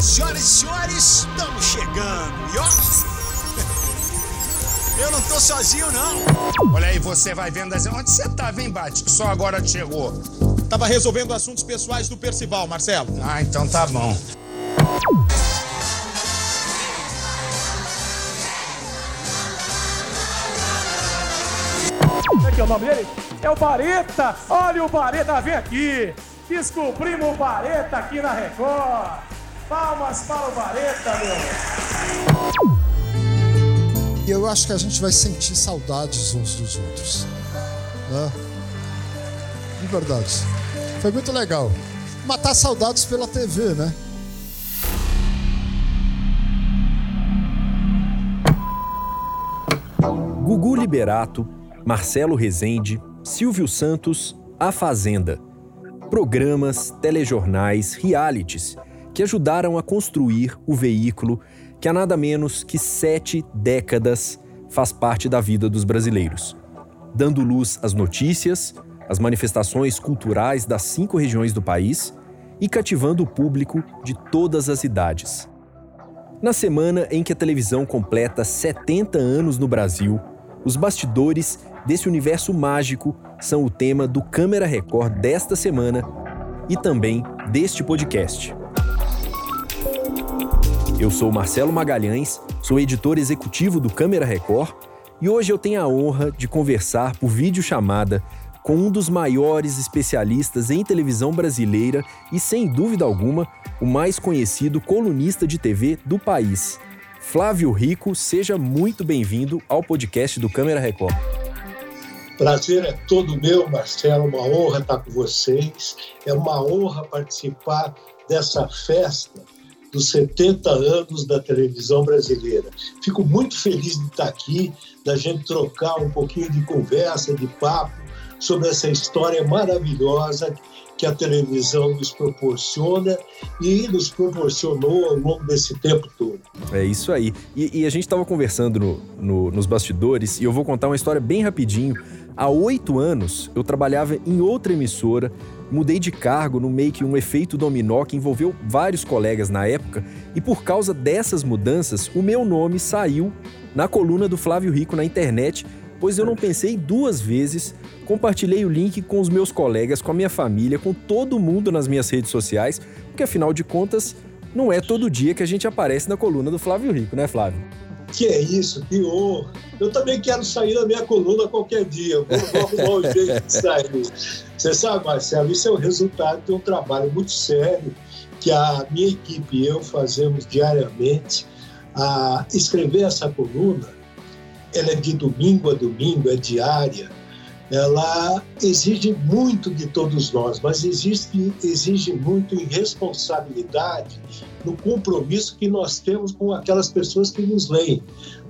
Senhoras e senhores, estamos chegando. E ó, eu não tô sozinho, não. Olha aí, você vai vendo assim. Onde você tava, hein, Bate? Que só agora chegou. Tava resolvendo assuntos pessoais do Percival, Marcelo. Ah, então tá bom. Aqui é o nome dele? É o Bareta. Olha o Bareta, vem aqui. Descobrimos o Bareta aqui na Record. Palmas para o Bareta, meu. E eu acho que a gente vai sentir saudades uns dos outros. Né? De verdade. Foi muito legal. Matar saudades pela TV, né? Gugu Liberato, Marcelo Rezende, Silvio Santos, A Fazenda. Programas, telejornais, realities que ajudaram a construir o veículo que há nada menos que sete décadas faz parte da vida dos brasileiros, dando luz às notícias, às manifestações culturais das cinco regiões do país e cativando o público de todas as idades. Na semana em que a televisão completa 70 anos no Brasil, os bastidores desse universo mágico são o tema do Câmera Record desta semana e também deste podcast. Eu sou Marcelo Magalhães, sou editor executivo do Câmera Record e hoje eu tenho a honra de conversar por videochamada com um dos maiores especialistas em televisão brasileira e, sem dúvida alguma, o mais conhecido colunista de TV do país. Flávio Rico, seja muito bem-vindo ao podcast do Câmera Record. Prazer é todo meu, Marcelo. Uma honra estar com vocês. É uma honra participar dessa festa dos 70 anos da televisão brasileira. Fico muito feliz de estar aqui, da gente trocar um pouquinho de conversa, de papo sobre essa história maravilhosa que a televisão nos proporciona e nos proporcionou ao longo desse tempo todo. É isso aí. E, e a gente estava conversando no, no, nos bastidores e eu vou contar uma história bem rapidinho. Há oito anos eu trabalhava em outra emissora Mudei de cargo no meio que um efeito dominó que envolveu vários colegas na época, e por causa dessas mudanças, o meu nome saiu na coluna do Flávio Rico na internet, pois eu não pensei duas vezes, compartilhei o link com os meus colegas, com a minha família, com todo mundo nas minhas redes sociais, porque afinal de contas, não é todo dia que a gente aparece na coluna do Flávio Rico, né, Flávio? Que é isso, que honra. Eu também quero sair da minha coluna qualquer dia. Vou, vou arrumar um jeito de sair. Você sabe, Marcelo, isso é o resultado de um trabalho muito sério que a minha equipe e eu fazemos diariamente. A escrever essa coluna, ela é de domingo a domingo, é diária. Ela exige muito de todos nós, mas existe, exige muito em responsabilidade no compromisso que nós temos com aquelas pessoas que nos leem.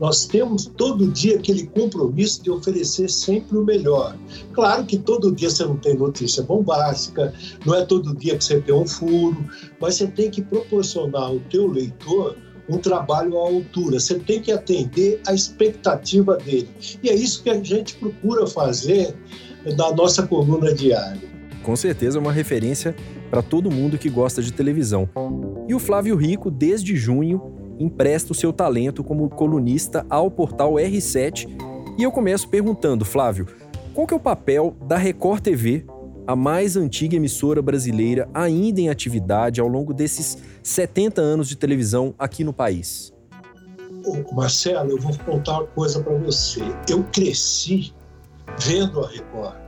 Nós temos todo dia aquele compromisso de oferecer sempre o melhor. Claro que todo dia você não tem notícia bombástica, não é todo dia que você tem um furo, mas você tem que proporcionar ao teu leitor um trabalho à altura. Você tem que atender à expectativa dele. E é isso que a gente procura fazer na nossa coluna diária com certeza é uma referência para todo mundo que gosta de televisão. E o Flávio Rico, desde junho, empresta o seu talento como colunista ao portal R7. E eu começo perguntando, Flávio, qual que é o papel da Record TV, a mais antiga emissora brasileira ainda em atividade ao longo desses 70 anos de televisão aqui no país? Marcelo, eu vou contar uma coisa para você. Eu cresci vendo a Record.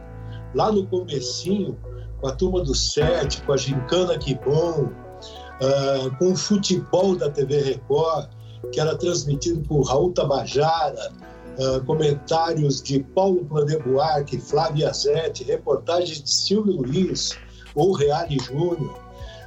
Lá no comecinho, com a turma do Sete, com a Gincana Que Bom, uh, com o futebol da TV Record, que era transmitido por Raul Tabajara, uh, comentários de Paulo Plané Buarque, Flávia Zete, reportagens de Silvio Luiz ou Reale Júnior.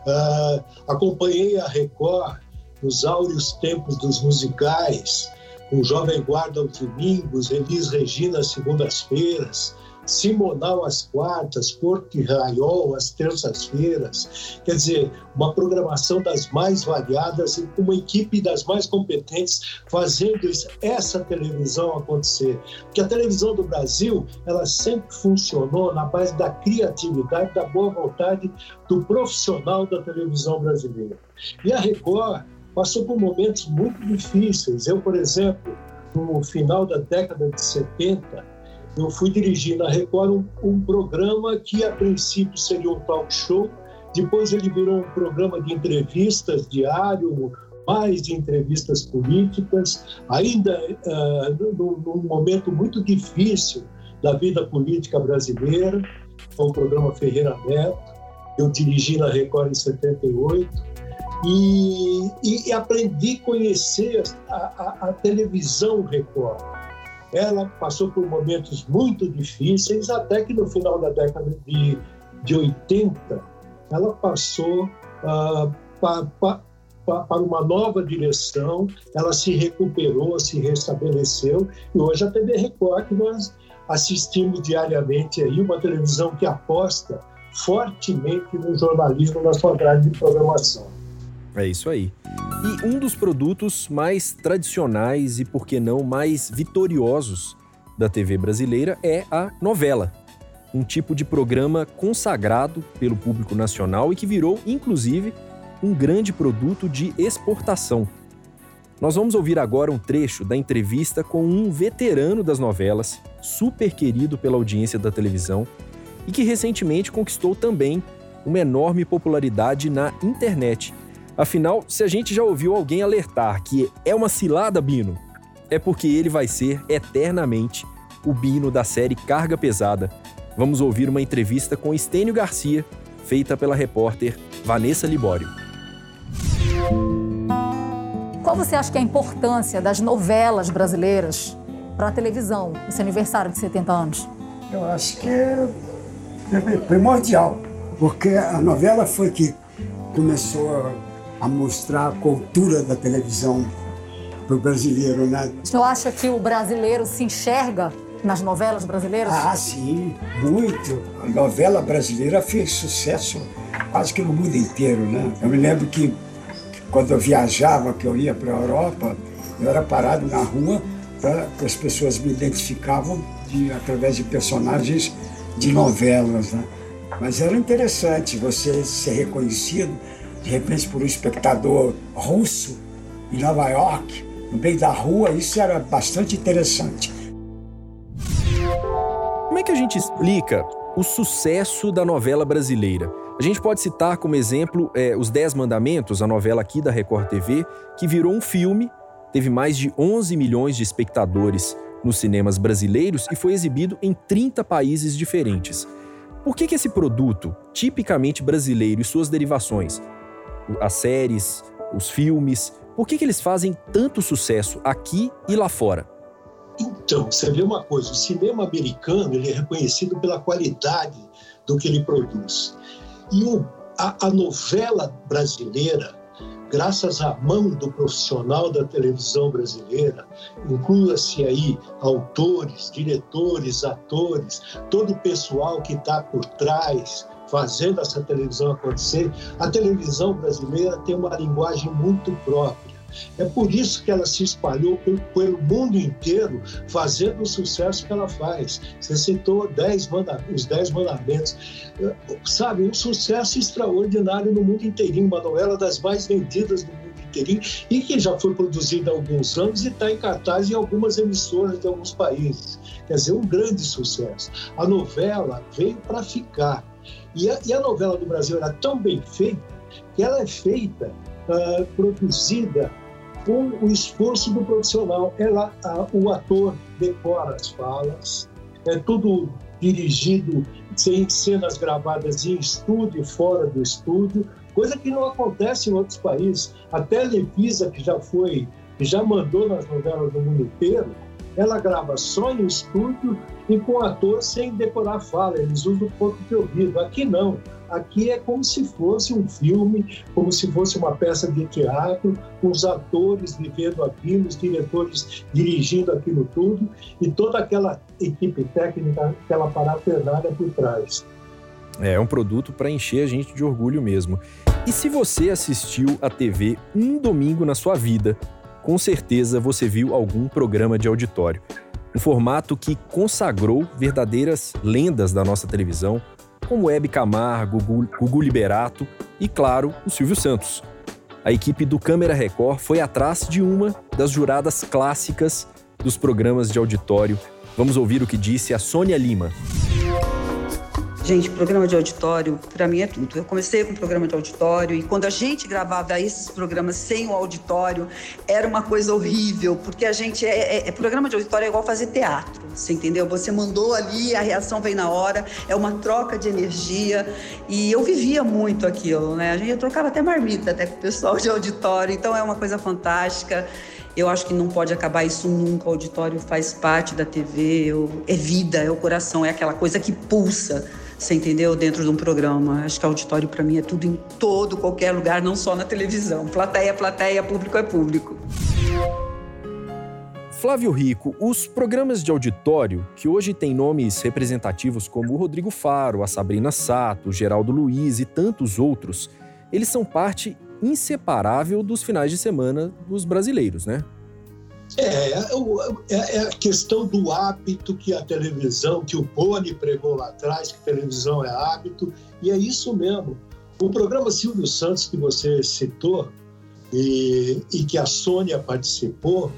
Uh, acompanhei a Record nos áureos tempos dos musicais, com Jovem Guarda aos domingos, Elis Regina às segundas-feiras, Simonal às quartas, Porto e Raiol às terças-feiras. Quer dizer, uma programação das mais variadas e uma equipe das mais competentes fazendo essa televisão acontecer. Porque a televisão do Brasil, ela sempre funcionou na base da criatividade, da boa vontade do profissional da televisão brasileira. E a Record passou por momentos muito difíceis. Eu, por exemplo, no final da década de 70, eu fui dirigir na Record um, um, programa que a princípio seria um talk show, depois ele virou um programa de entrevistas diário, mais de entrevistas políticas, ainda uh, num, momento muito difícil da vida política brasileira, foi o programa Ferreira Neto, eu dirigi na Record em 78, e, e, aprendi a conhecer a, a, a, televisão Record. Ela passou por momentos muito difíceis, até que no final da década de, de 80, ela passou uh, pa, pa, pa, para uma nova direção, ela se recuperou, se restabeleceu, e hoje a TV Record, que nós assistimos diariamente aí, uma televisão que aposta fortemente no jornalismo na sua grade de programação. É isso aí. E um dos produtos mais tradicionais e, por que não, mais vitoriosos da TV brasileira é a novela. Um tipo de programa consagrado pelo público nacional e que virou, inclusive, um grande produto de exportação. Nós vamos ouvir agora um trecho da entrevista com um veterano das novelas, super querido pela audiência da televisão e que recentemente conquistou também uma enorme popularidade na internet Afinal, se a gente já ouviu alguém alertar que é uma cilada, Bino, é porque ele vai ser eternamente o Bino da série Carga Pesada. Vamos ouvir uma entrevista com Estênio Garcia, feita pela repórter Vanessa Libório. Qual você acha que é a importância das novelas brasileiras para a televisão nesse aniversário de 70 anos? Eu acho que é primordial, porque a novela foi que começou a mostrar a cultura da televisão para o brasileiro, né? O senhor acha que o brasileiro se enxerga nas novelas brasileiras? Ah, sim, muito. A novela brasileira fez sucesso quase que no mundo inteiro, né? Eu me lembro que quando eu viajava, que eu ia para a Europa, eu era parado na rua para que as pessoas me identificavam de, através de personagens de novelas, né? Mas era interessante você ser reconhecido de repente por um espectador russo em Nova York, no meio da rua, isso era bastante interessante. Como é que a gente explica o sucesso da novela brasileira? A gente pode citar como exemplo é, Os Dez Mandamentos, a novela aqui da Record TV, que virou um filme, teve mais de 11 milhões de espectadores nos cinemas brasileiros e foi exibido em 30 países diferentes. Por que, que esse produto, tipicamente brasileiro e suas derivações, as séries, os filmes, por que, que eles fazem tanto sucesso aqui e lá fora? Então, você vê uma coisa, o cinema americano ele é reconhecido pela qualidade do que ele produz. E o, a, a novela brasileira, graças à mão do profissional da televisão brasileira, inclua-se aí autores, diretores, atores, todo o pessoal que está por trás, fazendo essa televisão acontecer, a televisão brasileira tem uma linguagem muito própria. É por isso que ela se espalhou pelo mundo inteiro, fazendo o sucesso que ela faz. Você citou dez os Dez Mandamentos. Sabe, um sucesso extraordinário no mundo inteirinho, uma novela das mais vendidas do mundo inteirinho e que já foi produzida há alguns anos e está em cartaz em algumas emissoras de alguns países. Quer dizer, um grande sucesso. A novela veio para ficar. E a, e a, novela do Brasil era tão bem feita que ela é feita, uh, produzida com o esforço do profissional. Ela, o ator decora as falas, é tudo dirigido sem cenas gravadas em estúdio fora do estúdio, coisa que não acontece em outros países. A Televisa, que já foi, que já mandou nas novelas do mundo inteiro, ela grava só em estúdio e com ator sem decorar fala, eles usam o ponto de ouvido. Aqui não. Aqui é como se fosse um filme, como se fosse uma peça de teatro, com os atores vivendo aquilo, os diretores dirigindo aquilo tudo e toda aquela equipe técnica, aquela parafernália por trás. É um produto para encher a gente de orgulho mesmo. E se você assistiu a TV um domingo na sua vida, com certeza você viu algum programa de auditório. Um formato que consagrou verdadeiras lendas da nossa televisão, como Hebe Camargo, Gugu Liberato e, claro, o Silvio Santos. A equipe do Câmera Record foi atrás de uma das juradas clássicas dos programas de auditório. Vamos ouvir o que disse a Sônia Lima. Gente, programa de auditório, para mim é tudo. Eu comecei com programa de auditório e quando a gente gravava esses programas sem o auditório, era uma coisa horrível, porque a gente é, é, é programa de auditório é igual fazer teatro, você entendeu? Você mandou ali, a reação vem na hora, é uma troca de energia e eu vivia muito aquilo, né? A gente trocava até marmita até com o pessoal de auditório, então é uma coisa fantástica. Eu acho que não pode acabar isso nunca. O auditório faz parte da TV, é vida, é o coração, é aquela coisa que pulsa você entendeu? Dentro de um programa. Acho que auditório para mim é tudo em todo, qualquer lugar, não só na televisão. Plateia plateia, público é público. Flávio Rico, os programas de auditório, que hoje têm nomes representativos como o Rodrigo Faro, a Sabrina Sato, o Geraldo Luiz e tantos outros, eles são parte inseparável dos finais de semana dos brasileiros, né? É, é, é, a questão do hábito que a televisão, que o Boni pregou lá atrás, que televisão é hábito, e é isso mesmo. O programa Silvio Santos que você citou e, e que a Sônia participou,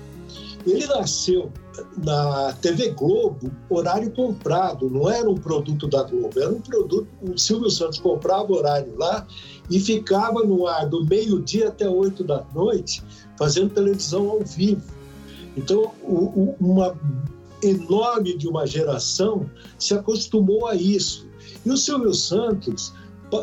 ele nasceu na TV Globo, horário comprado, não era um produto da Globo, era um produto. O Silvio Santos comprava horário lá e ficava no ar do meio-dia até oito da noite, fazendo televisão ao vivo. Então, uma enorme de uma geração se acostumou a isso. E o Silvio Santos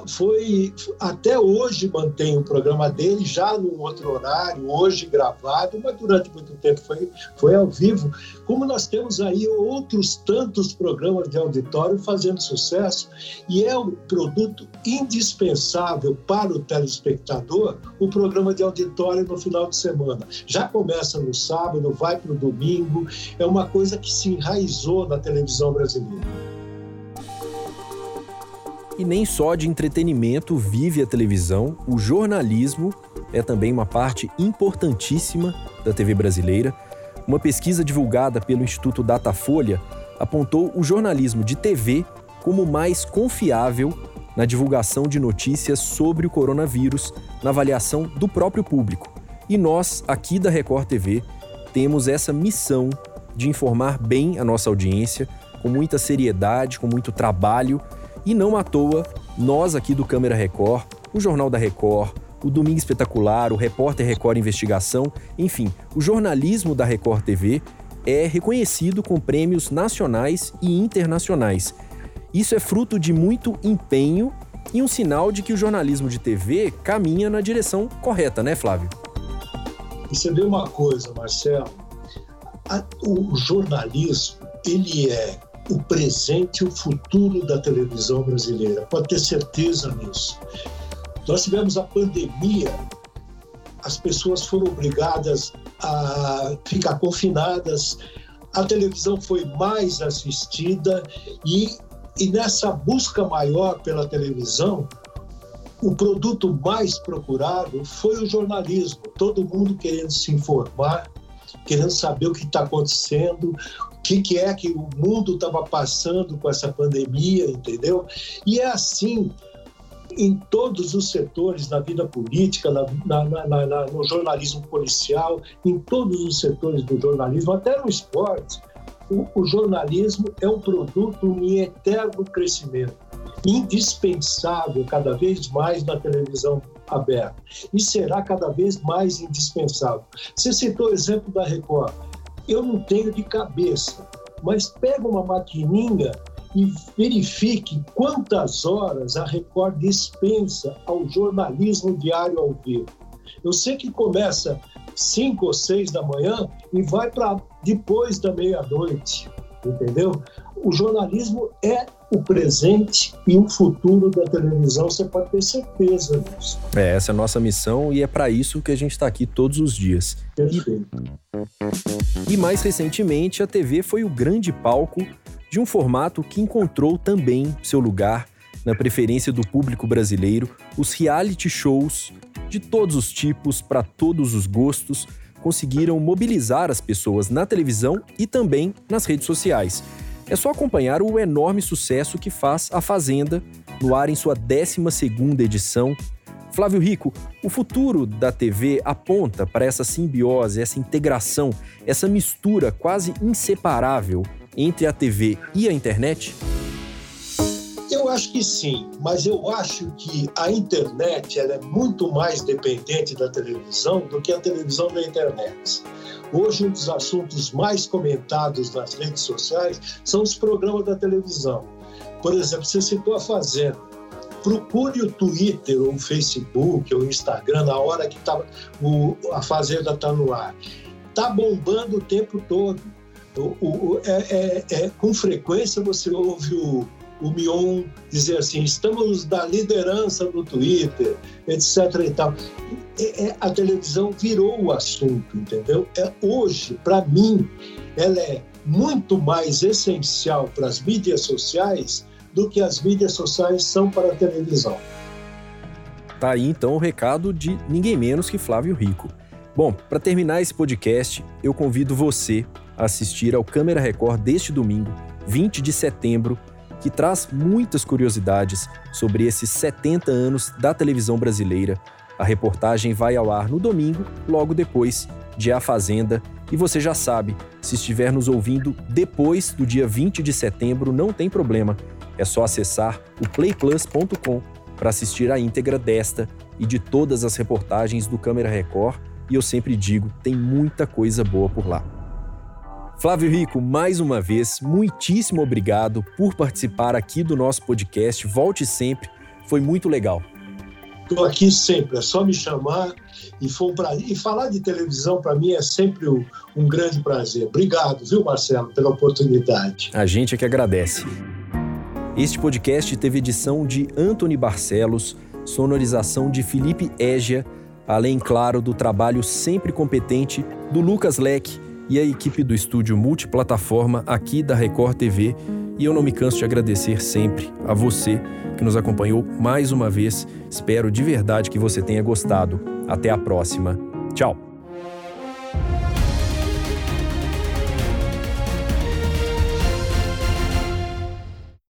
foi até hoje mantém o programa dele já num outro horário, hoje gravado, mas durante muito tempo foi, foi ao vivo. Como nós temos aí outros tantos programas de auditório fazendo sucesso, e é um produto indispensável para o telespectador o programa de auditório no final de semana. Já começa no sábado, vai para o domingo, é uma coisa que se enraizou na televisão brasileira. E nem só de entretenimento vive a televisão, o jornalismo é também uma parte importantíssima da TV brasileira. Uma pesquisa divulgada pelo Instituto Datafolha apontou o jornalismo de TV como mais confiável na divulgação de notícias sobre o coronavírus, na avaliação do próprio público. E nós, aqui da Record TV, temos essa missão de informar bem a nossa audiência, com muita seriedade, com muito trabalho e não à toa, nós aqui do Câmera Record, o Jornal da Record, o Domingo Espetacular, o Repórter Record Investigação, enfim, o jornalismo da Record TV é reconhecido com prêmios nacionais e internacionais. Isso é fruto de muito empenho e um sinal de que o jornalismo de TV caminha na direção correta, né, Flávio? Você vê uma coisa, Marcelo, o jornalismo ele é o presente e o futuro da televisão brasileira. Pode ter certeza nisso. Nós tivemos a pandemia, as pessoas foram obrigadas a ficar confinadas, a televisão foi mais assistida e, e nessa busca maior pela televisão, o produto mais procurado foi o jornalismo. Todo mundo querendo se informar, querendo saber o que está acontecendo, que, que é que o mundo estava passando com essa pandemia, entendeu? E é assim em todos os setores da vida política, na, na, na, no jornalismo policial, em todos os setores do jornalismo, até no esporte. O, o jornalismo é um produto em eterno crescimento, indispensável cada vez mais na televisão aberta e será cada vez mais indispensável. Você citou o exemplo da Record eu não tenho de cabeça, mas pega uma maquininha e verifique quantas horas a Record dispensa ao jornalismo diário ao vivo. Eu sei que começa 5 ou 6 da manhã e vai para depois da meia-noite, entendeu? O jornalismo é o presente e o futuro da televisão, você pode ter certeza disso. É, essa é a nossa missão e é para isso que a gente está aqui todos os dias. Perfeito. E, e mais recentemente, a TV foi o grande palco de um formato que encontrou também seu lugar na preferência do público brasileiro, os reality shows de todos os tipos, para todos os gostos, conseguiram mobilizar as pessoas na televisão e também nas redes sociais. É só acompanhar o enorme sucesso que faz A Fazenda, no ar em sua 12ª edição. Flávio Rico, o futuro da TV aponta para essa simbiose, essa integração, essa mistura quase inseparável entre a TV e a internet? Eu acho que sim, mas eu acho que a internet ela é muito mais dependente da televisão do que a televisão da internet. Hoje, um dos assuntos mais comentados nas redes sociais são os programas da televisão. Por exemplo, você citou a Fazenda. Procure o Twitter, ou o Facebook, ou o Instagram, na hora que tá, o, a Fazenda está no ar. Está bombando o tempo todo. O, o, é, é, é, com frequência você ouve o, o Mion dizer assim: estamos na liderança do Twitter, etc. E tal. É, é, a televisão virou o assunto, entendeu? É, hoje, para mim, ela é muito mais essencial para as mídias sociais do que as mídias sociais são para a televisão. Tá aí então o recado de ninguém menos que Flávio Rico. Bom, para terminar esse podcast, eu convido você a assistir ao Câmera Record deste domingo, 20 de setembro, que traz muitas curiosidades sobre esses 70 anos da televisão brasileira. A reportagem vai ao ar no domingo, logo depois de A Fazenda. E você já sabe, se estiver nos ouvindo depois do dia 20 de setembro, não tem problema. É só acessar o playplus.com para assistir a íntegra desta e de todas as reportagens do Câmera Record. E eu sempre digo, tem muita coisa boa por lá. Flávio Rico, mais uma vez, muitíssimo obrigado por participar aqui do nosso podcast. Volte sempre, foi muito legal. Estou aqui sempre, é só me chamar e, foi um prazer. e falar de televisão para mim é sempre um, um grande prazer. Obrigado, viu, Marcelo, pela oportunidade. A gente é que agradece. Este podcast teve edição de Anthony Barcelos, sonorização de Felipe Égia, além, claro, do trabalho sempre competente do Lucas Leque e a equipe do estúdio multiplataforma aqui da Record TV. E eu não me canso de agradecer sempre a você que nos acompanhou mais uma vez. Espero de verdade que você tenha gostado. Até a próxima. Tchau!